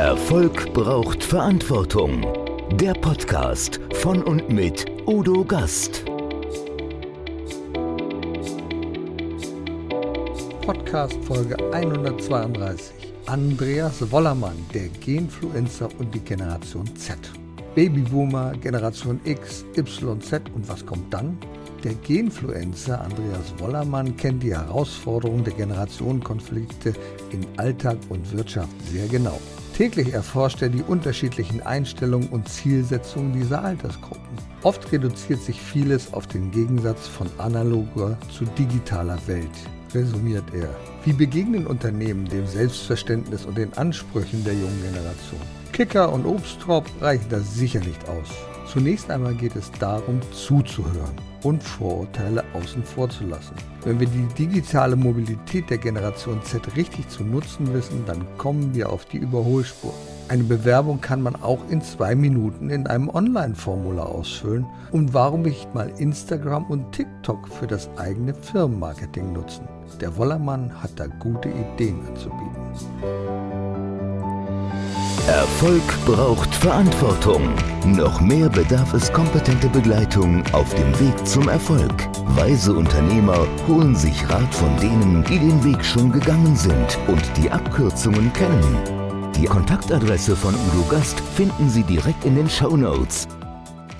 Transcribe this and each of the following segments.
Erfolg braucht Verantwortung. Der Podcast von und mit Udo Gast. Podcast Folge 132. Andreas Wollermann, der Genfluencer und die Generation Z. Babyboomer, Generation X, Y, Z und was kommt dann? Der Genfluencer Andreas Wollermann kennt die Herausforderungen der Generationenkonflikte in Alltag und Wirtschaft sehr genau. Täglich erforscht er die unterschiedlichen Einstellungen und Zielsetzungen dieser Altersgruppen. Oft reduziert sich vieles auf den Gegensatz von analoger zu digitaler Welt, resümiert er. Wie begegnen Unternehmen dem Selbstverständnis und den Ansprüchen der jungen Generation? Kicker und Obstkorb reichen da sicher nicht aus. Zunächst einmal geht es darum, zuzuhören und Vorurteile außen vor zu lassen. Wenn wir die digitale Mobilität der Generation Z richtig zu nutzen wissen, dann kommen wir auf die Überholspur. Eine Bewerbung kann man auch in zwei Minuten in einem Online-Formular ausfüllen. Und warum nicht mal Instagram und TikTok für das eigene Firmenmarketing nutzen? Der Wollermann hat da gute Ideen anzubieten. Erfolg braucht Verantwortung. Noch mehr bedarf es kompetente Begleitung auf dem Weg zum Erfolg. Weise Unternehmer holen sich Rat von denen, die den Weg schon gegangen sind und die Abkürzungen kennen. Die Kontaktadresse von Udo Gast finden Sie direkt in den Show Notes.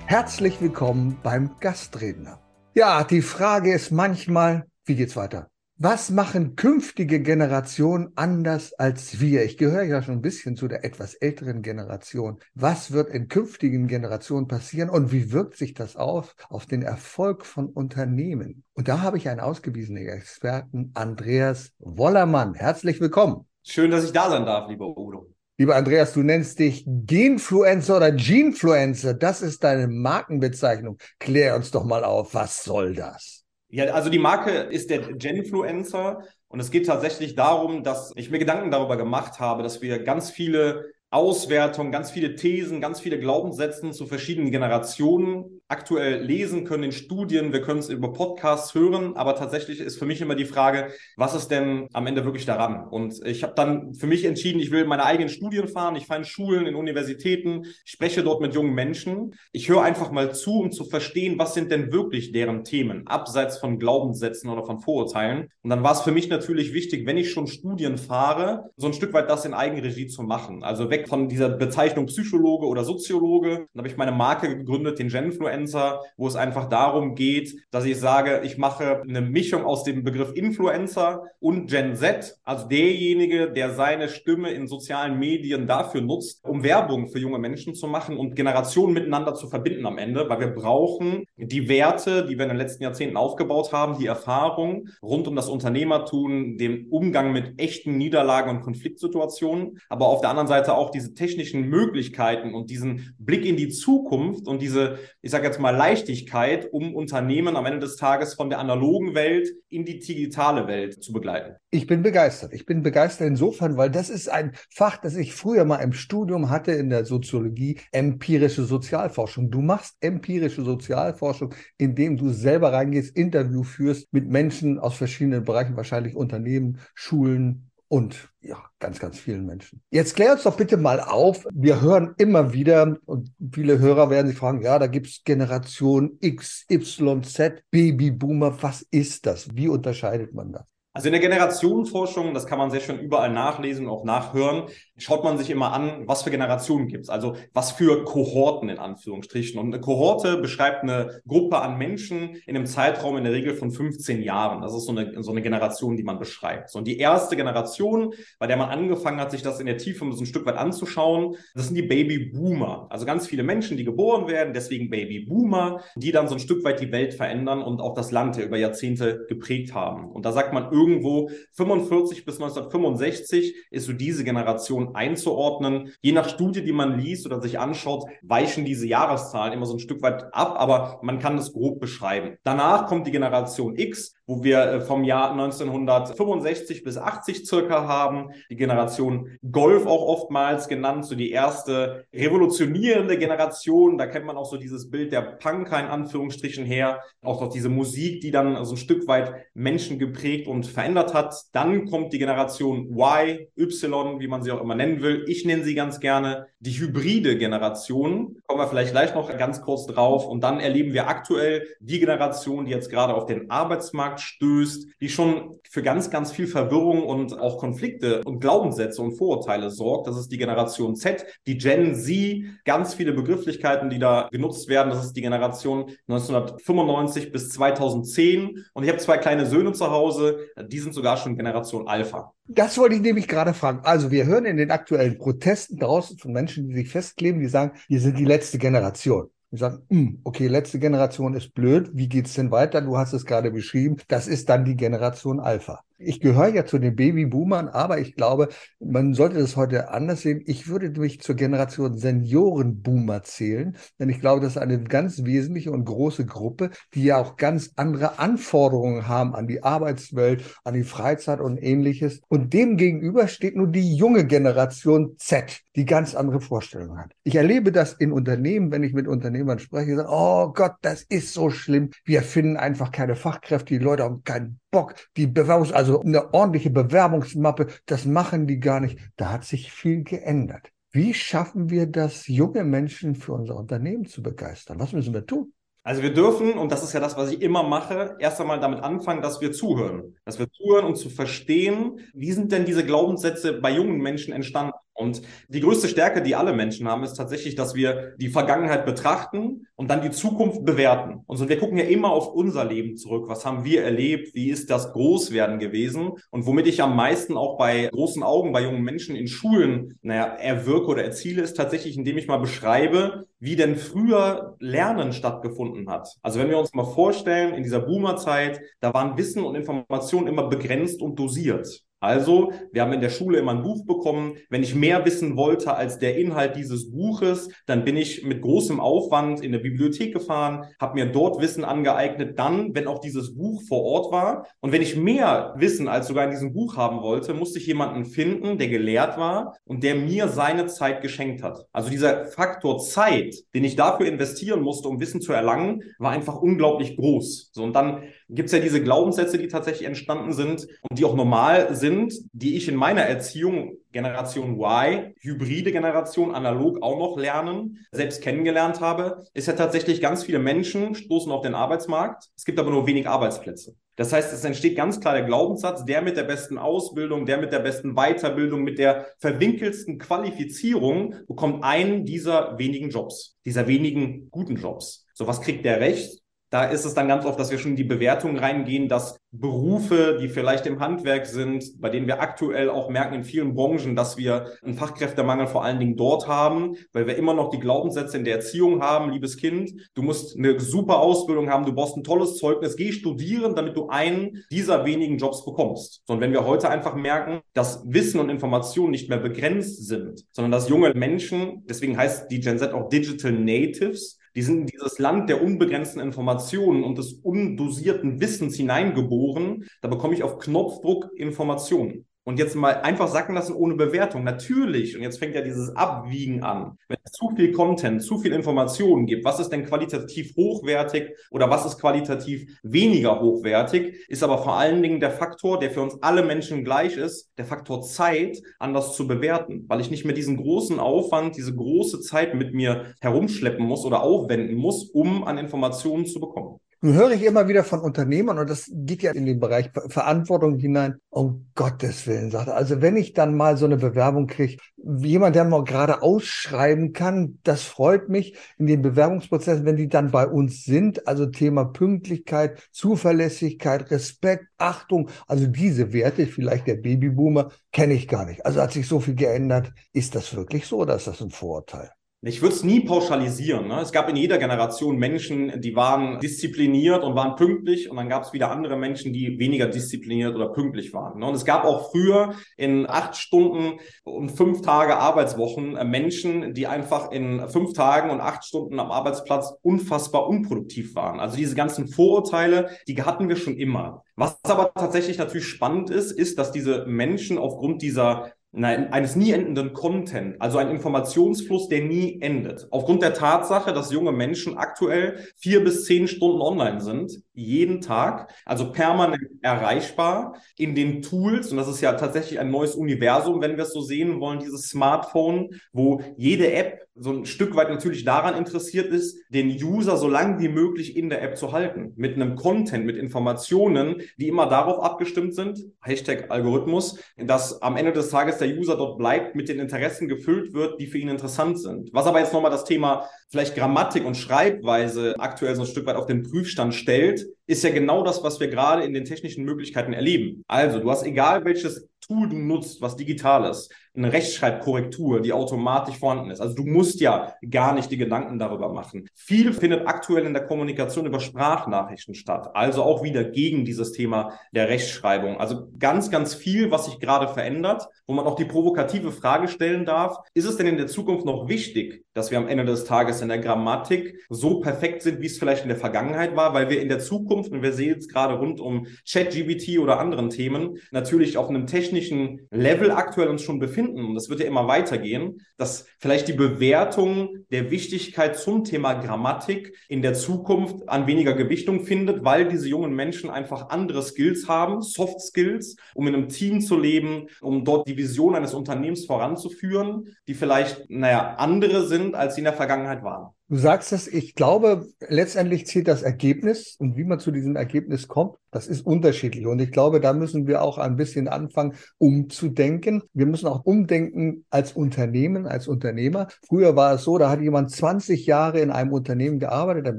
Herzlich willkommen beim Gastredner. Ja, die Frage ist manchmal, wie geht's weiter? Was machen künftige Generationen anders als wir? Ich gehöre ja schon ein bisschen zu der etwas älteren Generation. Was wird in künftigen Generationen passieren und wie wirkt sich das auf auf den Erfolg von Unternehmen? Und da habe ich einen ausgewiesenen Experten, Andreas Wollermann. Herzlich willkommen. Schön, dass ich da sein darf, lieber Udo. Lieber Andreas, du nennst dich Genfluencer oder Genfluencer. Das ist deine Markenbezeichnung. Klär uns doch mal auf, was soll das? Ja, also die Marke ist der Genfluencer und es geht tatsächlich darum, dass ich mir Gedanken darüber gemacht habe, dass wir ganz viele Auswertungen, ganz viele Thesen, ganz viele Glaubenssätze zu verschiedenen Generationen aktuell lesen können in Studien. Wir können es über Podcasts hören, aber tatsächlich ist für mich immer die Frage, was ist denn am Ende wirklich daran? Und ich habe dann für mich entschieden, ich will meine eigenen Studien fahren. Ich fahre in Schulen, in Universitäten, spreche dort mit jungen Menschen. Ich höre einfach mal zu, um zu verstehen, was sind denn wirklich deren Themen, abseits von Glaubenssätzen oder von Vorurteilen. Und dann war es für mich natürlich wichtig, wenn ich schon Studien fahre, so ein Stück weit das in Eigenregie zu machen. Also weg weg von dieser Bezeichnung Psychologe oder Soziologe. Dann habe ich meine Marke gegründet, den Genfluencer, wo es einfach darum geht, dass ich sage, ich mache eine Mischung aus dem Begriff Influencer und Gen Z, also derjenige, der seine Stimme in sozialen Medien dafür nutzt, um Werbung für junge Menschen zu machen und Generationen miteinander zu verbinden am Ende, weil wir brauchen die Werte, die wir in den letzten Jahrzehnten aufgebaut haben, die Erfahrung rund um das Unternehmertum, den Umgang mit echten Niederlagen und Konfliktsituationen, aber auf der anderen Seite auch diese technischen Möglichkeiten und diesen Blick in die Zukunft und diese, ich sage jetzt mal, Leichtigkeit, um Unternehmen am Ende des Tages von der analogen Welt in die digitale Welt zu begleiten. Ich bin begeistert. Ich bin begeistert insofern, weil das ist ein Fach, das ich früher mal im Studium hatte in der Soziologie, empirische Sozialforschung. Du machst empirische Sozialforschung, indem du selber reingehst, Interview führst mit Menschen aus verschiedenen Bereichen, wahrscheinlich Unternehmen, Schulen, und ja, ganz, ganz vielen Menschen. Jetzt klär uns doch bitte mal auf. Wir hören immer wieder und viele Hörer werden sich fragen, ja, da gibt's Generation X, Y, Z, Babyboomer. Was ist das? Wie unterscheidet man das? Also in der Generationenforschung, das kann man sehr schön überall nachlesen und auch nachhören, schaut man sich immer an, was für Generationen gibt es, also was für Kohorten in Anführungsstrichen. Und eine Kohorte beschreibt eine Gruppe an Menschen in einem Zeitraum in der Regel von 15 Jahren. Das ist so eine, so eine Generation, die man beschreibt. So, und die erste Generation, bei der man angefangen hat, sich das in der Tiefe ein Stück weit anzuschauen, das sind die Babyboomer. Also ganz viele Menschen, die geboren werden, deswegen Babyboomer, die dann so ein Stück weit die Welt verändern und auch das Land über Jahrzehnte geprägt haben. Und da sagt man irgendwo 45 bis 1965 ist so diese Generation einzuordnen. Je nach Studie, die man liest oder sich anschaut, weichen diese Jahreszahlen immer so ein Stück weit ab, aber man kann das grob beschreiben. Danach kommt die Generation X, wo wir äh, vom Jahr 1965 bis 80 circa haben. Die Generation Golf auch oftmals genannt, so die erste revolutionierende Generation. Da kennt man auch so dieses Bild der Punker in Anführungsstrichen her. Auch noch diese Musik, die dann so ein Stück weit Menschen geprägt und verändert hat. Dann kommt die Generation Y, Y, wie man sie auch immer nennen will. Ich nenne sie ganz gerne die hybride Generation. Kommen wir vielleicht gleich noch ganz kurz drauf. Und dann erleben wir aktuell die Generation, die jetzt gerade auf den Arbeitsmarkt stößt, die schon für ganz, ganz viel Verwirrung und auch Konflikte und Glaubenssätze und Vorurteile sorgt. Das ist die Generation Z, die Gen Z, ganz viele Begrifflichkeiten, die da genutzt werden. Das ist die Generation 1995 bis 2010. Und ich habe zwei kleine Söhne zu Hause, die sind sogar schon Generation Alpha. Das wollte ich nämlich gerade fragen. Also wir hören in den aktuellen Protesten draußen von Menschen, die sich festkleben, die sagen, wir sind die letzte Generation. Die sagen, hm, okay, letzte Generation ist blöd, wie geht's denn weiter? Du hast es gerade beschrieben, das ist dann die Generation Alpha. Ich gehöre ja zu den Babyboomern, aber ich glaube, man sollte das heute anders sehen. Ich würde mich zur Generation Seniorenboomer zählen, denn ich glaube, das ist eine ganz wesentliche und große Gruppe, die ja auch ganz andere Anforderungen haben an die Arbeitswelt, an die Freizeit und ähnliches. Und dem gegenüber steht nur die junge Generation Z, die ganz andere Vorstellungen hat. Ich erlebe das in Unternehmen, wenn ich mit Unternehmern spreche, sagen, oh Gott, das ist so schlimm. Wir finden einfach keine Fachkräfte, die Leute haben keinen Bock, die Bewerbungs, also eine ordentliche Bewerbungsmappe, das machen die gar nicht. Da hat sich viel geändert. Wie schaffen wir das, junge Menschen für unser Unternehmen zu begeistern? Was müssen wir tun? Also wir dürfen, und das ist ja das, was ich immer mache, erst einmal damit anfangen, dass wir zuhören. Dass wir zuhören und zu verstehen, wie sind denn diese Glaubenssätze bei jungen Menschen entstanden? Und die größte Stärke, die alle Menschen haben, ist tatsächlich, dass wir die Vergangenheit betrachten und dann die Zukunft bewerten. Und so, wir gucken ja immer auf unser Leben zurück. Was haben wir erlebt? Wie ist das Großwerden gewesen? Und womit ich am meisten auch bei großen Augen bei jungen Menschen in Schulen, naja, erwirke oder erziele, ist tatsächlich, indem ich mal beschreibe, wie denn früher Lernen stattgefunden hat. Also wenn wir uns mal vorstellen, in dieser Boomerzeit, da waren Wissen und Information immer begrenzt und dosiert. Also, wir haben in der Schule immer ein Buch bekommen. Wenn ich mehr wissen wollte als der Inhalt dieses Buches, dann bin ich mit großem Aufwand in der Bibliothek gefahren, habe mir dort Wissen angeeignet, dann, wenn auch dieses Buch vor Ort war. Und wenn ich mehr Wissen als sogar in diesem Buch haben wollte, musste ich jemanden finden, der gelehrt war und der mir seine Zeit geschenkt hat. Also dieser Faktor Zeit, den ich dafür investieren musste, um Wissen zu erlangen, war einfach unglaublich groß. So, und dann gibt es ja diese Glaubenssätze, die tatsächlich entstanden sind und die auch normal sind, die ich in meiner Erziehung Generation Y, hybride Generation, analog auch noch lernen, selbst kennengelernt habe, ist ja tatsächlich ganz viele Menschen stoßen auf den Arbeitsmarkt. Es gibt aber nur wenig Arbeitsplätze. Das heißt, es entsteht ganz klar der Glaubenssatz, der mit der besten Ausbildung, der mit der besten Weiterbildung, mit der verwinkelsten Qualifizierung bekommt einen dieser wenigen Jobs, dieser wenigen guten Jobs. So, was kriegt der recht? Da ist es dann ganz oft, dass wir schon in die Bewertung reingehen, dass Berufe, die vielleicht im Handwerk sind, bei denen wir aktuell auch merken in vielen Branchen, dass wir einen Fachkräftemangel vor allen Dingen dort haben, weil wir immer noch die Glaubenssätze in der Erziehung haben, liebes Kind, du musst eine super Ausbildung haben, du brauchst ein tolles Zeugnis, geh studieren, damit du einen dieser wenigen Jobs bekommst. Und wenn wir heute einfach merken, dass Wissen und Informationen nicht mehr begrenzt sind, sondern dass junge Menschen, deswegen heißt die Gen Z auch Digital Natives, die sind in dieses Land der unbegrenzten Informationen und des undosierten Wissens hineingeboren. Da bekomme ich auf Knopfdruck Informationen. Und jetzt mal einfach sacken lassen ohne Bewertung. Natürlich. Und jetzt fängt ja dieses Abwiegen an. Wenn es zu viel Content, zu viel Informationen gibt, was ist denn qualitativ hochwertig oder was ist qualitativ weniger hochwertig, ist aber vor allen Dingen der Faktor, der für uns alle Menschen gleich ist, der Faktor Zeit anders zu bewerten. Weil ich nicht mehr diesen großen Aufwand, diese große Zeit mit mir herumschleppen muss oder aufwenden muss, um an Informationen zu bekommen. Nun höre ich immer wieder von Unternehmern, und das geht ja in den Bereich Verantwortung hinein, um Gottes Willen, sagt er. Also wenn ich dann mal so eine Bewerbung kriege, jemand, der mal gerade ausschreiben kann, das freut mich in den Bewerbungsprozessen, wenn die dann bei uns sind. Also Thema Pünktlichkeit, Zuverlässigkeit, Respekt, Achtung, also diese Werte, vielleicht der Babyboomer, kenne ich gar nicht. Also hat sich so viel geändert. Ist das wirklich so oder ist das ein Vorurteil? Ich würde es nie pauschalisieren. Ne? Es gab in jeder Generation Menschen, die waren diszipliniert und waren pünktlich und dann gab es wieder andere Menschen, die weniger diszipliniert oder pünktlich waren. Ne? Und es gab auch früher in acht Stunden und fünf Tage Arbeitswochen äh, Menschen, die einfach in fünf Tagen und acht Stunden am Arbeitsplatz unfassbar unproduktiv waren. Also diese ganzen Vorurteile, die hatten wir schon immer. Was aber tatsächlich natürlich spannend ist, ist, dass diese Menschen aufgrund dieser Nein, eines nie endenden Content, also ein Informationsfluss, der nie endet. Aufgrund der Tatsache, dass junge Menschen aktuell vier bis zehn Stunden online sind, jeden Tag, also permanent erreichbar in den Tools, und das ist ja tatsächlich ein neues Universum, wenn wir es so sehen wollen, dieses Smartphone, wo jede App so ein Stück weit natürlich daran interessiert ist, den User so lange wie möglich in der App zu halten, mit einem Content, mit Informationen, die immer darauf abgestimmt sind, Hashtag Algorithmus, dass am Ende des Tages der User dort bleibt, mit den Interessen gefüllt wird, die für ihn interessant sind. Was aber jetzt nochmal das Thema vielleicht Grammatik und Schreibweise aktuell so ein Stück weit auf den Prüfstand stellt, ist ja genau das, was wir gerade in den technischen Möglichkeiten erleben. Also, du hast egal welches Tool du nutzt, was digital ist, eine Rechtschreibkorrektur, die automatisch vorhanden ist. Also du musst ja gar nicht die Gedanken darüber machen. Viel findet aktuell in der Kommunikation über Sprachnachrichten statt, also auch wieder gegen dieses Thema der Rechtschreibung. Also ganz, ganz viel, was sich gerade verändert, wo man auch die provokative Frage stellen darf, ist es denn in der Zukunft noch wichtig, dass wir am Ende des Tages in der Grammatik so perfekt sind, wie es vielleicht in der Vergangenheit war, weil wir in der Zukunft, und wir sehen es gerade rund um ChatGBT oder anderen Themen, natürlich auf einem technischen Level aktuell uns schon befinden, finden, und das wird ja immer weitergehen, dass vielleicht die Bewertung der Wichtigkeit zum Thema Grammatik in der Zukunft an weniger Gewichtung findet, weil diese jungen Menschen einfach andere Skills haben, Soft Skills, um in einem Team zu leben, um dort die Vision eines Unternehmens voranzuführen, die vielleicht, naja, andere sind, als sie in der Vergangenheit waren. Du sagst es, ich glaube, letztendlich zählt das Ergebnis und wie man zu diesem Ergebnis kommt, das ist unterschiedlich. Und ich glaube, da müssen wir auch ein bisschen anfangen, umzudenken. Wir müssen auch umdenken als Unternehmen, als Unternehmer. Früher war es so, da hat jemand 20 Jahre in einem Unternehmen gearbeitet, dann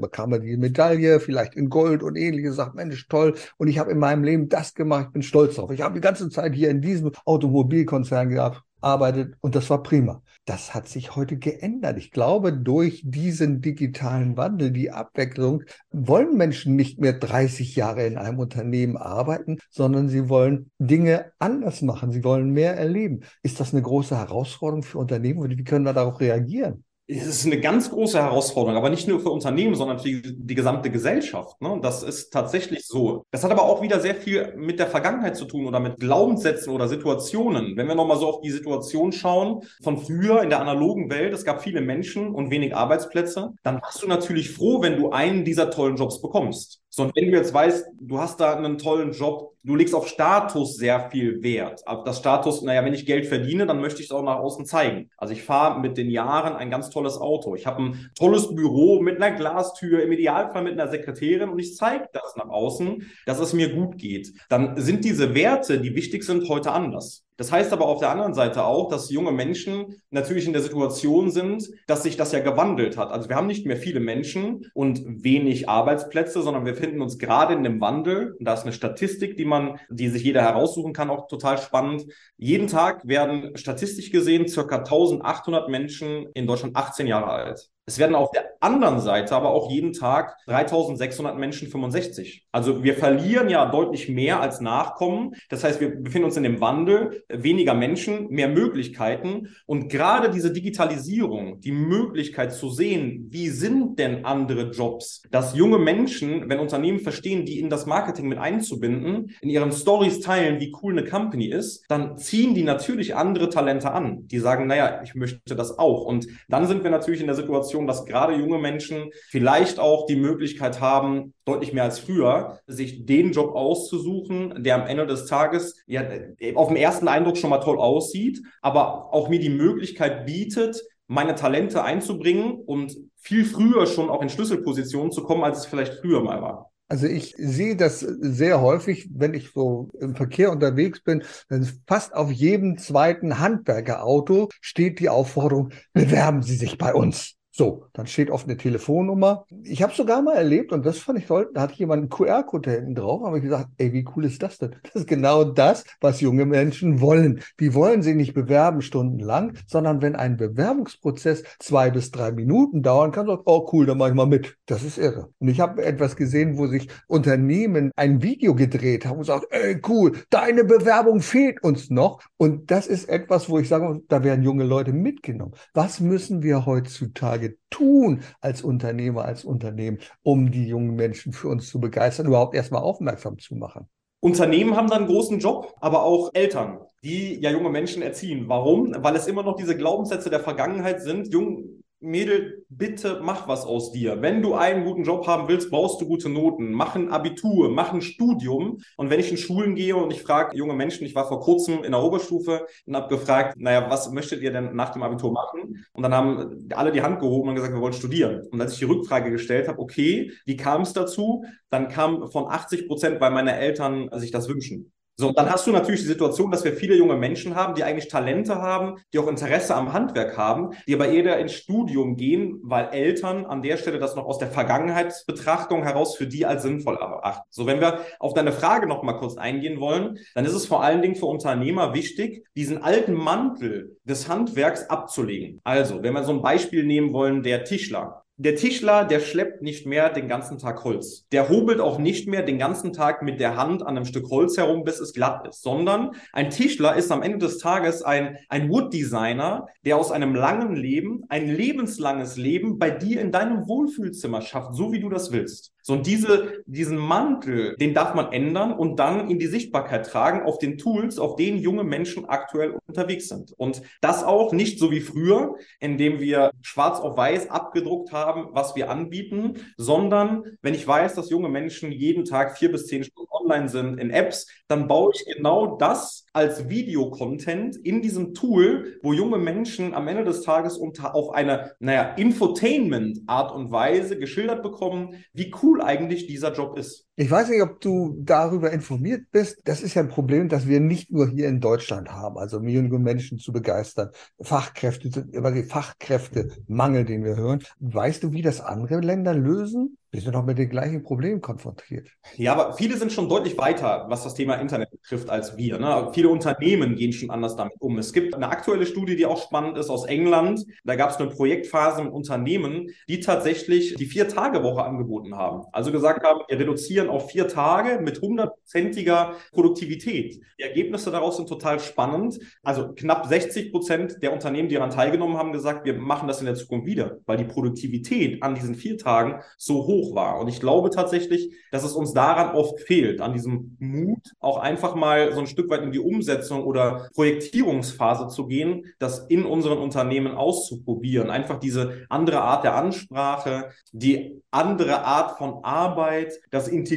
bekam er die Medaille, vielleicht in Gold und ähnliches, sagt, Mensch, toll. Und ich habe in meinem Leben das gemacht, ich bin stolz drauf. Ich habe die ganze Zeit hier in diesem Automobilkonzern gehabt arbeitet und das war prima. Das hat sich heute geändert. Ich glaube, durch diesen digitalen Wandel, die Abwechslung, wollen Menschen nicht mehr 30 Jahre in einem Unternehmen arbeiten, sondern sie wollen Dinge anders machen. Sie wollen mehr erleben. Ist das eine große Herausforderung für Unternehmen? Wie können wir darauf reagieren? Es ist eine ganz große Herausforderung, aber nicht nur für Unternehmen, sondern für die, gesamte Gesellschaft. Ne? Das ist tatsächlich so. Das hat aber auch wieder sehr viel mit der Vergangenheit zu tun oder mit Glaubenssätzen oder Situationen. Wenn wir nochmal so auf die Situation schauen, von früher in der analogen Welt, es gab viele Menschen und wenig Arbeitsplätze, dann warst du natürlich froh, wenn du einen dieser tollen Jobs bekommst. So, und wenn du jetzt weißt, du hast da einen tollen Job, du legst auf Status sehr viel Wert. Aber das Status, naja, wenn ich Geld verdiene, dann möchte ich es auch nach außen zeigen. Also ich fahre mit den Jahren ein ganz tolles Auto. Ich habe ein tolles Büro mit einer Glastür, im Idealfall mit einer Sekretärin und ich zeige das nach außen, dass es mir gut geht. Dann sind diese Werte, die wichtig sind, heute anders. Das heißt aber auf der anderen Seite auch, dass junge Menschen natürlich in der Situation sind, dass sich das ja gewandelt hat. Also wir haben nicht mehr viele Menschen und wenig Arbeitsplätze, sondern wir befinden uns gerade in dem Wandel. Und da ist eine Statistik, die man, die sich jeder heraussuchen kann, auch total spannend. Jeden Tag werden statistisch gesehen circa 1800 Menschen in Deutschland 18 Jahre alt. Es werden auf der anderen Seite aber auch jeden Tag 3600 Menschen 65. Also wir verlieren ja deutlich mehr als Nachkommen. Das heißt, wir befinden uns in dem Wandel, weniger Menschen, mehr Möglichkeiten. Und gerade diese Digitalisierung, die Möglichkeit zu sehen, wie sind denn andere Jobs, dass junge Menschen, wenn Unternehmen verstehen, die in das Marketing mit einzubinden, in ihren Stories teilen, wie cool eine Company ist, dann ziehen die natürlich andere Talente an. Die sagen, naja, ich möchte das auch. Und dann sind wir natürlich in der Situation, Situation, dass gerade junge Menschen vielleicht auch die Möglichkeit haben, deutlich mehr als früher, sich den Job auszusuchen, der am Ende des Tages ja auf den ersten Eindruck schon mal toll aussieht, aber auch mir die Möglichkeit bietet, meine Talente einzubringen und viel früher schon auch in Schlüsselpositionen zu kommen, als es vielleicht früher mal war. Also ich sehe das sehr häufig, wenn ich so im Verkehr unterwegs bin, dann fast auf jedem zweiten Handwerkerauto steht die Aufforderung, bewerben Sie sich bei uns. So, dann steht oft eine Telefonnummer. Ich habe sogar mal erlebt, und das fand ich toll, da hatte jemand einen QR-Code hinten drauf, habe ich gesagt, ey, wie cool ist das denn? Das ist genau das, was junge Menschen wollen. Die wollen sich nicht bewerben stundenlang, sondern wenn ein Bewerbungsprozess zwei bis drei Minuten dauern kann, sagt, oh cool, dann mache ich mal mit. Das ist irre. Und ich habe etwas gesehen, wo sich Unternehmen ein Video gedreht haben und sagt, ey, cool, deine Bewerbung fehlt uns noch. Und das ist etwas, wo ich sage, da werden junge Leute mitgenommen. Was müssen wir heutzutage heutzutage tun als Unternehmer, als Unternehmen, um die jungen Menschen für uns zu begeistern, überhaupt erstmal aufmerksam zu machen? Unternehmen haben da einen großen Job, aber auch Eltern, die ja junge Menschen erziehen. Warum? Weil es immer noch diese Glaubenssätze der Vergangenheit sind. Jung, Mädel, bitte mach was aus dir. Wenn du einen guten Job haben willst, brauchst du gute Noten. Mach ein Abitur, mach ein Studium. Und wenn ich in Schulen gehe und ich frage junge Menschen, ich war vor kurzem in der Oberstufe und habe gefragt, naja, was möchtet ihr denn nach dem Abitur machen? Und dann haben alle die Hand gehoben und gesagt, wir wollen studieren. Und als ich die Rückfrage gestellt habe, okay, wie kam es dazu? Dann kam von 80 Prozent, weil meine Eltern sich das wünschen. So, dann hast du natürlich die Situation, dass wir viele junge Menschen haben, die eigentlich Talente haben, die auch Interesse am Handwerk haben, die aber eher ins Studium gehen, weil Eltern an der Stelle das noch aus der Vergangenheitsbetrachtung heraus für die als sinnvoll erachten. So, wenn wir auf deine Frage noch mal kurz eingehen wollen, dann ist es vor allen Dingen für Unternehmer wichtig, diesen alten Mantel des Handwerks abzulegen. Also, wenn wir so ein Beispiel nehmen wollen, der Tischler. Der Tischler, der schleppt nicht mehr den ganzen Tag Holz. Der hobelt auch nicht mehr den ganzen Tag mit der Hand an einem Stück Holz herum, bis es glatt ist, sondern ein Tischler ist am Ende des Tages ein, ein Wood-Designer, der aus einem langen Leben ein lebenslanges Leben bei dir in deinem Wohlfühlzimmer schafft, so wie du das willst. So, und diese, diesen Mantel, den darf man ändern und dann in die Sichtbarkeit tragen auf den Tools, auf denen junge Menschen aktuell unterwegs sind. Und das auch nicht so wie früher, indem wir schwarz auf weiß abgedruckt haben, was wir anbieten, sondern wenn ich weiß, dass junge Menschen jeden Tag vier bis zehn Stunden online sind in Apps, dann baue ich genau das als Videocontent in diesem Tool, wo junge Menschen am Ende des Tages unter auf eine, naja, Infotainment-Art und Weise geschildert bekommen, wie cool eigentlich dieser Job ist. Ich weiß nicht, ob du darüber informiert bist. Das ist ja ein Problem, das wir nicht nur hier in Deutschland haben, also junge Menschen zu begeistern. Fachkräfte immer die Fachkräftemangel, den wir hören. Weißt du, wie das andere Länder lösen? Wir sind doch mit den gleichen Problemen konfrontiert. Ja, aber viele sind schon deutlich weiter, was das Thema Internet betrifft, als wir. Ne? Viele Unternehmen gehen schon anders damit um. Es gibt eine aktuelle Studie, die auch spannend ist aus England. Da gab es eine Projektphase mit Unternehmen, die tatsächlich die Vier-Tage-Woche angeboten haben. Also gesagt haben, wir reduzieren auf vier Tage mit hundertprozentiger Produktivität. Die Ergebnisse daraus sind total spannend. Also knapp 60 Prozent der Unternehmen, die daran teilgenommen haben, gesagt, wir machen das in der Zukunft wieder, weil die Produktivität an diesen vier Tagen so hoch hoch war. Und ich glaube tatsächlich, dass es uns daran oft fehlt, an diesem Mut, auch einfach mal so ein Stück weit in die Umsetzung oder Projektierungsphase zu gehen, das in unseren Unternehmen auszuprobieren. Einfach diese andere Art der Ansprache, die andere Art von Arbeit, das Integrieren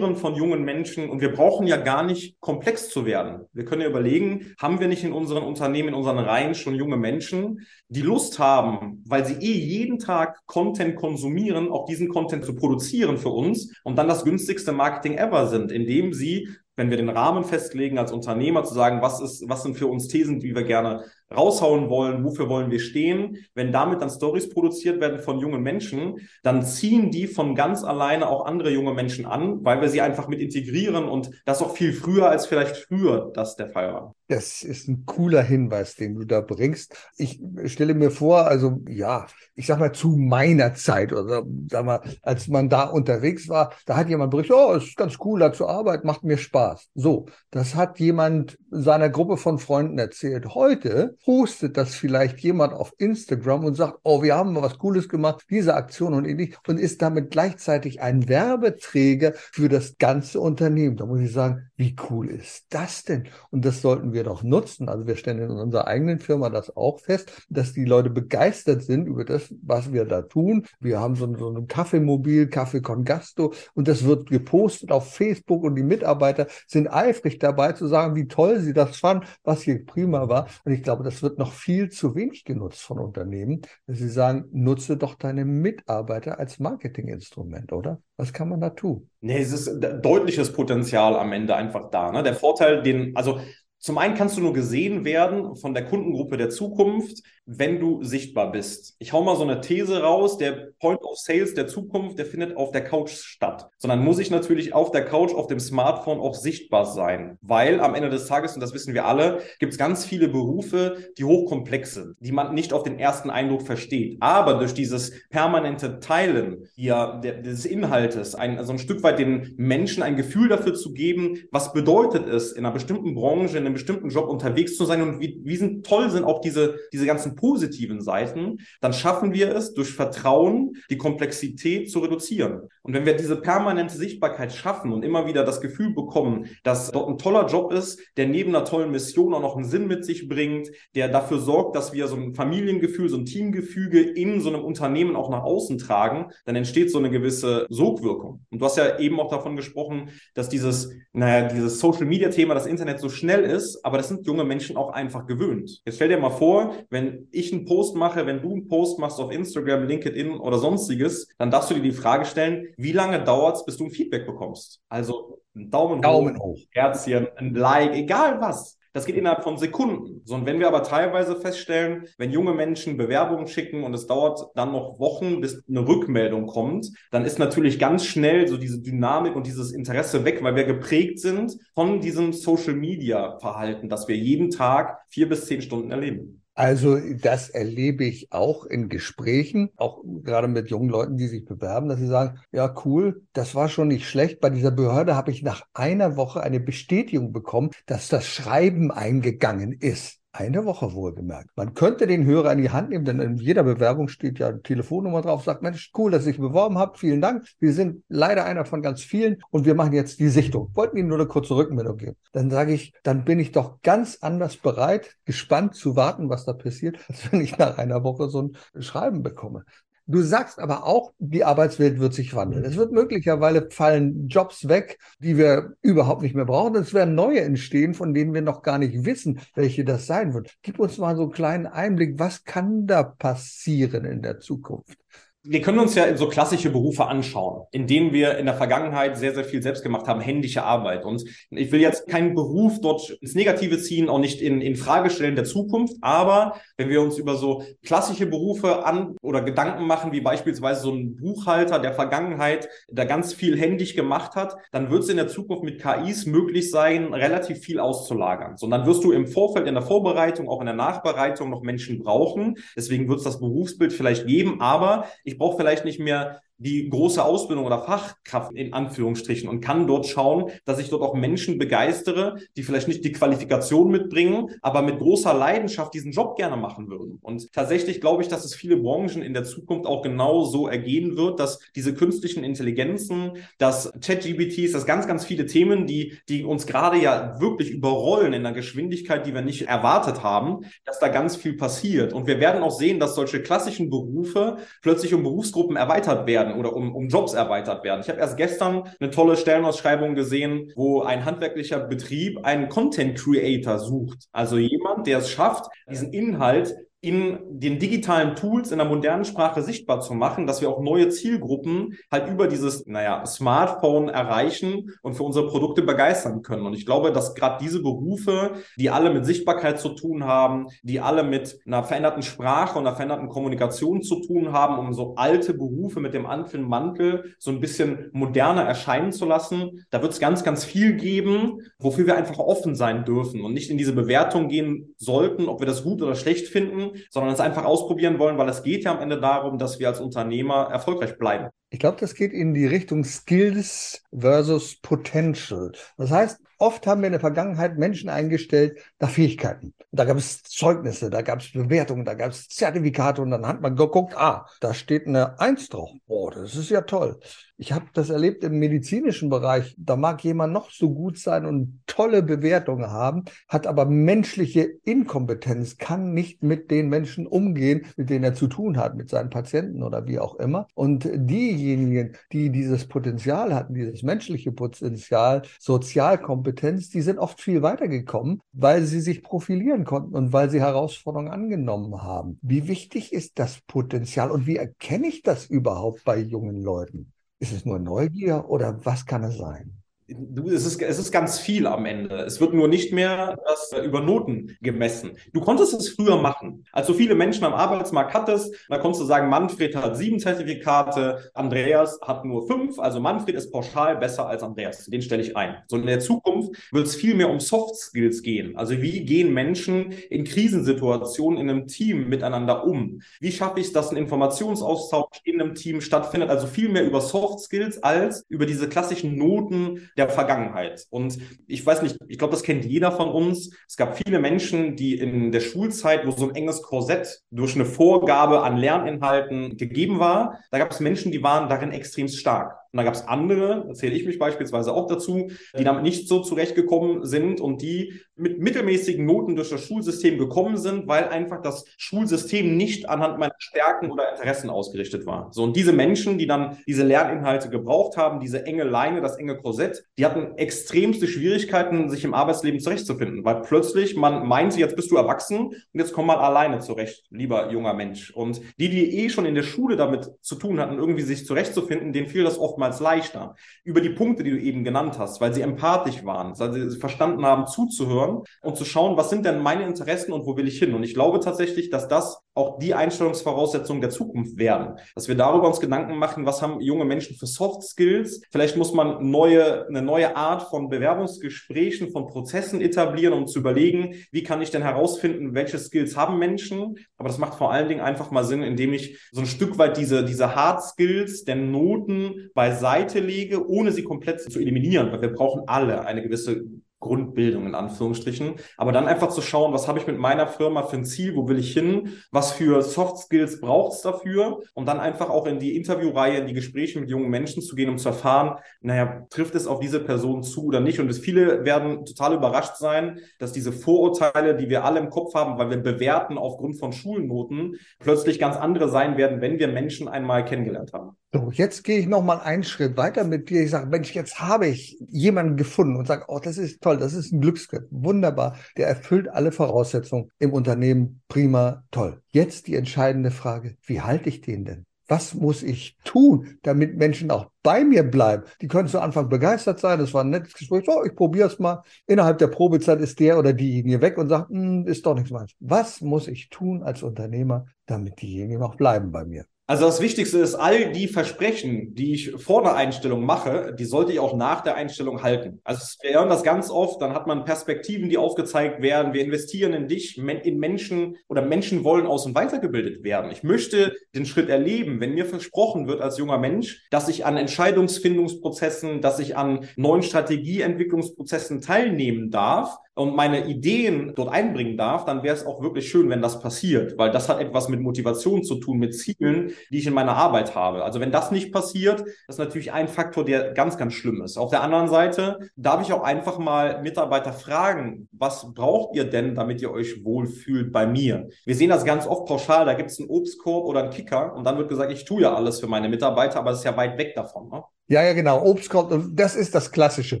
von jungen Menschen. Und wir brauchen ja gar nicht komplex zu werden. Wir können ja überlegen, haben wir nicht in unseren Unternehmen, in unseren Reihen schon junge Menschen, die Lust haben, weil sie eh jeden Tag Content konsumieren, auch diesen Content zu produzieren für uns und dann das günstigste Marketing ever sind, indem sie wenn wir den Rahmen festlegen als Unternehmer, zu sagen, was ist, was sind für uns Thesen, die wir gerne raushauen wollen, wofür wollen wir stehen. Wenn damit dann Stories produziert werden von jungen Menschen, dann ziehen die von ganz alleine auch andere junge Menschen an, weil wir sie einfach mit integrieren und das auch viel früher als vielleicht früher das der Fall war. Das ist ein cooler Hinweis, den du da bringst. Ich stelle mir vor, also ja, ich sag mal zu meiner Zeit oder sag mal, als man da unterwegs war, da hat jemand berichtet, oh, es ist ganz cool, da zu arbeiten, macht mir Spaß. So, das hat jemand seiner Gruppe von Freunden erzählt. Heute postet das vielleicht jemand auf Instagram und sagt, oh, wir haben mal was Cooles gemacht, diese Aktion und ähnlich, und ist damit gleichzeitig ein Werbeträger für das ganze Unternehmen. Da muss ich sagen, wie cool ist das denn? Und das sollten wir doch nutzen. Also wir stellen in unserer eigenen Firma das auch fest, dass die Leute begeistert sind über das, was wir da tun. Wir haben so, so ein Kaffeemobil, Kaffee con Gasto, und das wird gepostet auf Facebook und die Mitarbeiter sind eifrig dabei zu sagen, wie toll sie das fanden, was hier prima war. Und ich glaube, das wird noch viel zu wenig genutzt von Unternehmen, dass sie sagen, nutze doch deine Mitarbeiter als Marketinginstrument, oder? Was kann man da tun? Nee, es ist deutliches Potenzial am Ende einfach da. Ne? Der Vorteil, den, also Zum einen kannst du nur gesehen werden von der Kundengruppe der Zukunft, wenn du sichtbar bist. Ich hau mal so eine These raus, der Point of Sales der Zukunft, der findet auf der Couch statt. Sondern muss ich natürlich auf der Couch, auf dem Smartphone auch sichtbar sein. Weil am Ende des Tages, und das wissen wir alle, gibt es ganz viele Berufe, die hochkomplex sind, die man nicht auf den ersten Eindruck versteht. Aber durch dieses permanente Teilen ja, des Inhaltes, ein, also ein Stück weit den Menschen ein Gefühl dafür zu geben, was bedeutet es, in einer bestimmten Branche, in einem bestimmten Job unterwegs zu sein und wie, wie sind, toll sind auch diese, diese ganzen positiven Seiten, dann schaffen wir es durch Vertrauen, die Komplexität zu reduzieren. Und wenn wir diese permanente Sichtbarkeit schaffen und immer wieder das Gefühl bekommen, dass dort ein toller Job ist, der neben einer tollen Mission auch noch einen Sinn mit sich bringt, der dafür sorgt, dass wir so ein Familiengefühl, so ein Teamgefüge in so einem Unternehmen auch nach außen tragen, dann entsteht so eine gewisse Sogwirkung. Und du hast ja eben auch davon gesprochen, dass dieses, naja, dieses Social Media Thema, das Internet so schnell ist, aber das sind junge Menschen auch einfach gewöhnt. Jetzt stell dir mal vor, wenn ich einen Post mache, wenn du einen Post machst auf Instagram, LinkedIn oder sonstiges, dann darfst du dir die Frage stellen, wie lange dauert es, bis du ein Feedback bekommst? Also ein Daumen, Daumen hoch, hoch, Herzchen, ein Like, egal was. Das geht innerhalb von Sekunden. So, und wenn wir aber teilweise feststellen, wenn junge Menschen Bewerbungen schicken und es dauert dann noch Wochen, bis eine Rückmeldung kommt, dann ist natürlich ganz schnell so diese Dynamik und dieses Interesse weg, weil wir geprägt sind von diesem Social Media Verhalten, das wir jeden Tag vier bis zehn Stunden erleben. Also das erlebe ich auch in Gesprächen, auch gerade mit jungen Leuten, die sich bewerben, dass sie sagen, ja cool, das war schon nicht schlecht. Bei dieser Behörde habe ich nach einer Woche eine Bestätigung bekommen, dass das Schreiben eingegangen ist. Eine Woche wohlgemerkt. Man könnte den Hörer in die Hand nehmen, denn in jeder Bewerbung steht ja eine Telefonnummer drauf, sagt, Mensch, cool, dass sich beworben habt, vielen Dank. Wir sind leider einer von ganz vielen und wir machen jetzt die Sichtung. Wollten Ihnen nur eine kurze Rückmeldung geben. Dann sage ich, dann bin ich doch ganz anders bereit, gespannt zu warten, was da passiert, als wenn ich nach einer Woche so ein Schreiben bekomme. Du sagst aber auch, die Arbeitswelt wird sich wandeln. Es wird möglicherweise fallen Jobs weg, die wir überhaupt nicht mehr brauchen. Es werden neue entstehen, von denen wir noch gar nicht wissen, welche das sein wird. Gib uns mal so einen kleinen Einblick. Was kann da passieren in der Zukunft? Wir können uns ja so klassische Berufe anschauen, in denen wir in der Vergangenheit sehr, sehr viel selbst gemacht haben, händische Arbeit. Und ich will jetzt keinen Beruf dort ins Negative ziehen, auch nicht in, in Frage stellen der Zukunft. Aber wenn wir uns über so klassische Berufe an oder Gedanken machen, wie beispielsweise so ein Buchhalter der Vergangenheit, der ganz viel händisch gemacht hat, dann wird es in der Zukunft mit KIs möglich sein, relativ viel auszulagern. So, und dann wirst du im Vorfeld, in der Vorbereitung, auch in der Nachbereitung noch Menschen brauchen. Deswegen wird es das Berufsbild vielleicht geben. Aber ich brauche vielleicht nicht mehr die große Ausbildung oder Fachkraft in Anführungsstrichen und kann dort schauen, dass ich dort auch Menschen begeistere, die vielleicht nicht die Qualifikation mitbringen, aber mit großer Leidenschaft diesen Job gerne machen würden. Und tatsächlich glaube ich, dass es viele Branchen in der Zukunft auch genau so ergehen wird, dass diese künstlichen Intelligenzen, dass ChatGPTs, dass ganz, ganz viele Themen, die, die uns gerade ja wirklich überrollen in einer Geschwindigkeit, die wir nicht erwartet haben, dass da ganz viel passiert. Und wir werden auch sehen, dass solche klassischen Berufe plötzlich um Berufsgruppen erweitert werden werden oder um, um Jobs erweitert werden. Ich habe erst gestern eine tolle Stellenausschreibung gesehen, wo ein handwerklicher Betrieb einen Content Creator sucht. Also jemand, der es schafft, diesen Inhalt in den digitalen Tools in der modernen Sprache sichtbar zu machen, dass wir auch neue Zielgruppen halt über dieses, naja, Smartphone erreichen und für unsere Produkte begeistern können. Und ich glaube, dass gerade diese Berufe, die alle mit Sichtbarkeit zu tun haben, die alle mit einer veränderten Sprache und einer veränderten Kommunikation zu tun haben, um so alte Berufe mit dem Anfang Mantel so ein bisschen moderner erscheinen zu lassen, da wird es ganz, ganz viel geben, wofür wir einfach offen sein dürfen und nicht in diese Bewertung gehen sollten, ob wir das gut oder schlecht finden, sondern es einfach ausprobieren wollen, weil es geht ja am Ende darum, dass wir als Unternehmer erfolgreich bleiben. Ich glaube, das geht in die Richtung Skills versus Potential. Das heißt, oft haben wir in der Vergangenheit Menschen eingestellt nach Fähigkeiten. Da gab es Zeugnisse, da gab es Bewertungen, da gab es Zertifikate und dann hat man geguckt, ah, da steht eine Eins drauf. Oh, das ist ja toll. Ich habe das erlebt im medizinischen Bereich. Da mag jemand noch so gut sein und tolle Bewertungen haben, hat aber menschliche Inkompetenz, kann nicht mit den Menschen umgehen, mit denen er zu tun hat, mit seinen Patienten oder wie auch immer. Und diejenigen, die dieses Potenzial hatten, dieses menschliche Potenzial, Sozialkompetenz, die sind oft viel weiter gekommen, weil sie sich profilieren konnten und weil sie Herausforderungen angenommen haben. Wie wichtig ist das Potenzial und wie erkenne ich das überhaupt bei jungen Leuten? Ist es nur Neugier oder was kann es sein? Du, es, ist, es ist ganz viel am Ende. Es wird nur nicht mehr das äh, über Noten gemessen. Du konntest es früher machen. Als du viele Menschen am Arbeitsmarkt hattest, da konntest du sagen, Manfred hat sieben Zertifikate, Andreas hat nur fünf. Also Manfred ist pauschal besser als Andreas. Den stelle ich ein. So in der Zukunft wird es viel mehr um Soft Skills gehen. Also wie gehen Menschen in Krisensituationen in einem Team miteinander um? Wie schaffe ich es, dass ein Informationsaustausch in einem Team stattfindet? Also viel mehr über Soft Skills als über diese klassischen Noten der Vergangenheit. Und ich weiß nicht, ich glaube, das kennt jeder von uns. Es gab viele Menschen, die in der Schulzeit, wo so ein enges Korsett durch eine Vorgabe an Lerninhalten gegeben war, da gab es Menschen, die waren darin extrem stark. Und da gab es andere, erzähle ich mich beispielsweise auch dazu, die damit nicht so zurechtgekommen sind und die mit mittelmäßigen Noten durch das Schulsystem gekommen sind, weil einfach das Schulsystem nicht anhand meiner Stärken oder Interessen ausgerichtet war. So, und diese Menschen, die dann diese Lerninhalte gebraucht haben, diese enge Leine, das enge Korsett, die hatten extremste Schwierigkeiten, sich im Arbeitsleben zurechtzufinden, weil plötzlich man meinte, jetzt bist du erwachsen und jetzt komm mal alleine zurecht, lieber junger Mensch. Und die, die eh schon in der Schule damit zu tun hatten, irgendwie sich zurechtzufinden, denen fiel das oftmals leichter. Über die Punkte, die du eben genannt hast, weil sie empathisch waren, weil sie verstanden haben, zuzuhören und zu schauen, was sind denn meine Interessen und wo will ich hin? Und ich glaube tatsächlich, dass das auch die Einstellungsvoraussetzungen der Zukunft werden. Dass wir darüber uns Gedanken machen, was haben junge Menschen für Soft Skills? Vielleicht muss man neue, eine neue Art von Bewerbungsgesprächen, von Prozessen etablieren, um zu überlegen, wie kann ich denn herausfinden, welche Skills haben Menschen? Aber das macht vor allen Dingen einfach mal Sinn, indem ich so ein Stück weit diese, diese Hard Skills der Noten beiseite lege, ohne sie komplett zu eliminieren, weil wir brauchen alle eine gewisse Grundbildung in Anführungsstrichen. Aber dann einfach zu schauen, was habe ich mit meiner Firma für ein Ziel, wo will ich hin, was für Soft Skills braucht es dafür und dann einfach auch in die Interviewreihe, in die Gespräche mit jungen Menschen zu gehen, um zu erfahren, naja, trifft es auf diese Person zu oder nicht. Und es, viele werden total überrascht sein, dass diese Vorurteile, die wir alle im Kopf haben, weil wir bewerten aufgrund von Schulnoten, plötzlich ganz andere sein werden, wenn wir Menschen einmal kennengelernt haben. So, jetzt gehe ich noch mal einen Schritt weiter mit dir. Ich sage, Mensch, jetzt habe ich jemanden gefunden und sage, oh, das ist toll, das ist ein Glücksgriff, wunderbar. Der erfüllt alle Voraussetzungen im Unternehmen, prima, toll. Jetzt die entscheidende Frage, wie halte ich den denn? Was muss ich tun, damit Menschen auch bei mir bleiben? Die können zu Anfang begeistert sein. Das war ein nettes Gespräch. So, ich probiere es mal. Innerhalb der Probezeit ist der oder diejenige weg und sagt, hm, ist doch nichts meins. Was muss ich tun als Unternehmer, damit diejenigen auch bleiben bei mir? Also das Wichtigste ist, all die Versprechen, die ich vor der Einstellung mache, die sollte ich auch nach der Einstellung halten. Also wir hören das ganz oft, dann hat man Perspektiven, die aufgezeigt werden. Wir investieren in dich, in Menschen oder Menschen wollen aus und weitergebildet werden. Ich möchte den Schritt erleben, wenn mir versprochen wird als junger Mensch, dass ich an Entscheidungsfindungsprozessen, dass ich an neuen Strategieentwicklungsprozessen teilnehmen darf, und meine Ideen dort einbringen darf, dann wäre es auch wirklich schön, wenn das passiert, weil das hat etwas mit Motivation zu tun, mit Zielen, die ich in meiner Arbeit habe. Also wenn das nicht passiert, das ist natürlich ein Faktor, der ganz, ganz schlimm ist. Auf der anderen Seite darf ich auch einfach mal Mitarbeiter fragen, was braucht ihr denn, damit ihr euch wohlfühlt bei mir? Wir sehen das ganz oft pauschal, da gibt es einen Obstkorb oder einen Kicker und dann wird gesagt, ich tue ja alles für meine Mitarbeiter, aber es ist ja weit weg davon. Ne? Ja, ja, genau. Obstkorb, und das ist das Klassische.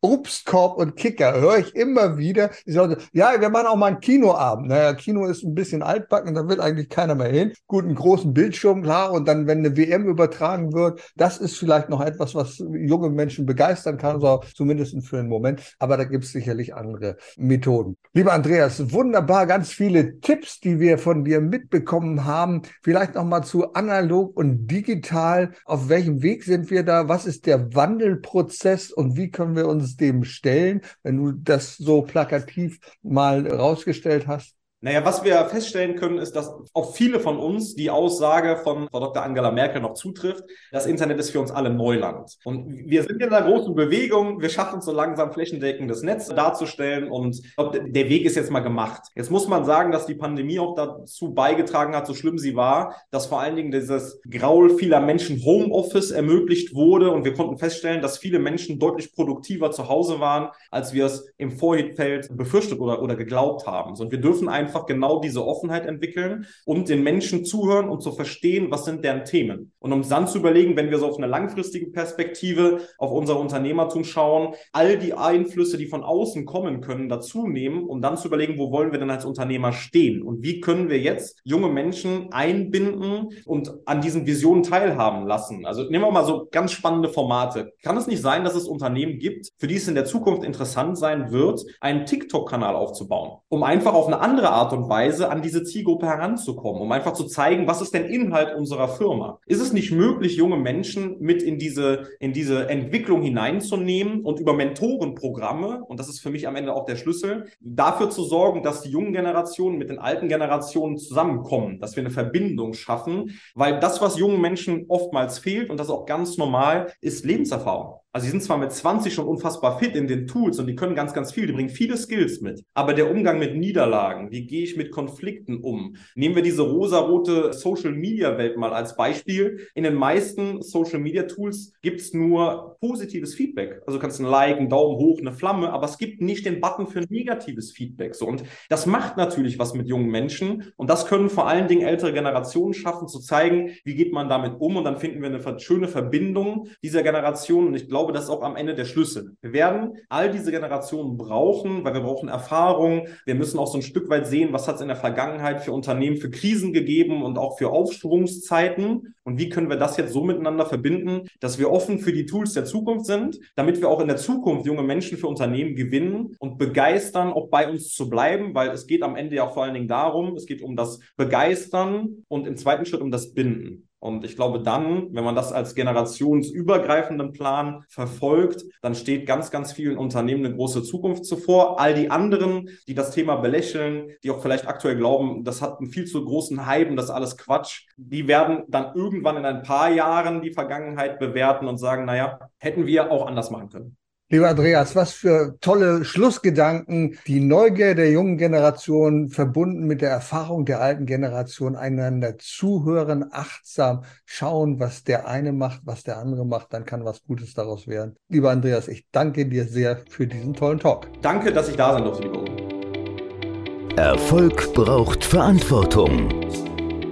Obstkorb und Kicker höre ich immer wieder. Die sagen, ja, wir machen auch mal einen Kinoabend. Naja, Kino ist ein bisschen altbacken, da will eigentlich keiner mehr hin. Gut, einen großen Bildschirm, klar. Und dann, wenn eine WM übertragen wird, das ist vielleicht noch etwas, was junge Menschen begeistern kann, so zumindest für einen Moment. Aber da gibt es sicherlich andere Methoden. Lieber Andreas, wunderbar, ganz viele Tipps, die wir von dir mitbekommen haben. Vielleicht noch mal zu analog und digital. Auf welchem Weg sind wir da? Was ist ist der Wandelprozess und wie können wir uns dem stellen, wenn du das so plakativ mal rausgestellt hast? Naja, was wir feststellen können, ist, dass auf viele von uns die Aussage von Frau Dr. Angela Merkel noch zutrifft. Das Internet ist für uns alle Neuland. Und wir sind in einer großen Bewegung. Wir schaffen es so langsam flächendeckendes Netz darzustellen. Und der Weg ist jetzt mal gemacht. Jetzt muss man sagen, dass die Pandemie auch dazu beigetragen hat, so schlimm sie war, dass vor allen Dingen dieses Graul vieler Menschen Homeoffice ermöglicht wurde. Und wir konnten feststellen, dass viele Menschen deutlich produktiver zu Hause waren, als wir es im Vorfeld befürchtet oder, oder geglaubt haben. Und wir dürfen einfach einfach genau diese Offenheit entwickeln und den Menschen zuhören und zu verstehen, was sind deren Themen. Und um dann zu überlegen, wenn wir so auf eine langfristige Perspektive auf unser Unternehmertum schauen, all die Einflüsse, die von außen kommen können, dazu nehmen, um dann zu überlegen, wo wollen wir denn als Unternehmer stehen und wie können wir jetzt junge Menschen einbinden und an diesen Visionen teilhaben lassen. Also nehmen wir mal so ganz spannende Formate. Kann es nicht sein, dass es Unternehmen gibt, für die es in der Zukunft interessant sein wird, einen TikTok-Kanal aufzubauen, um einfach auf eine andere Art und Weise an diese Zielgruppe heranzukommen, um einfach zu zeigen, was ist denn Inhalt unserer Firma? Ist es nicht möglich, junge Menschen mit in diese, in diese Entwicklung hineinzunehmen und über Mentorenprogramme, und das ist für mich am Ende auch der Schlüssel, dafür zu sorgen, dass die jungen Generationen mit den alten Generationen zusammenkommen, dass wir eine Verbindung schaffen, weil das, was jungen Menschen oftmals fehlt, und das ist auch ganz normal, ist Lebenserfahrung. Also die sind zwar mit 20 schon unfassbar fit in den Tools und die können ganz, ganz viel, die bringen viele Skills mit. Aber der Umgang mit Niederlagen, wie gehe ich mit Konflikten um? Nehmen wir diese rosarote Social-Media-Welt mal als Beispiel. In den meisten Social-Media-Tools gibt's nur positives Feedback. Also du kannst ein Like, einen Daumen hoch, eine Flamme, aber es gibt nicht den Button für negatives Feedback. So. Und das macht natürlich was mit jungen Menschen und das können vor allen Dingen ältere Generationen schaffen, zu zeigen, wie geht man damit um und dann finden wir eine schöne Verbindung dieser Generation und ich glaube, glaube, das ist auch am Ende der Schlüssel. Wir werden all diese Generationen brauchen, weil wir brauchen Erfahrung. Wir müssen auch so ein Stück weit sehen, was hat es in der Vergangenheit für Unternehmen für Krisen gegeben und auch für Aufschwungszeiten. Und wie können wir das jetzt so miteinander verbinden, dass wir offen für die Tools der Zukunft sind, damit wir auch in der Zukunft junge Menschen für Unternehmen gewinnen und begeistern, auch bei uns zu bleiben, weil es geht am Ende ja vor allen Dingen darum, es geht um das Begeistern und im zweiten Schritt um das Binden. Und ich glaube dann, wenn man das als generationsübergreifenden Plan verfolgt, dann steht ganz, ganz vielen Unternehmen eine große Zukunft zuvor. All die anderen, die das Thema belächeln, die auch vielleicht aktuell glauben, das hat einen viel zu großen Hype und das ist alles Quatsch, die werden dann irgendwann in ein paar Jahren die Vergangenheit bewerten und sagen, naja, hätten wir auch anders machen können. Lieber Andreas, was für tolle Schlussgedanken. Die Neugier der jungen Generation verbunden mit der Erfahrung der alten Generation einander zuhören, achtsam schauen, was der eine macht, was der andere macht, dann kann was Gutes daraus werden. Lieber Andreas, ich danke dir sehr für diesen tollen Talk. Danke, dass ich da sein durfte, lieber Udo. Erfolg braucht Verantwortung.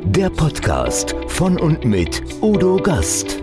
Der Podcast von und mit Udo Gast.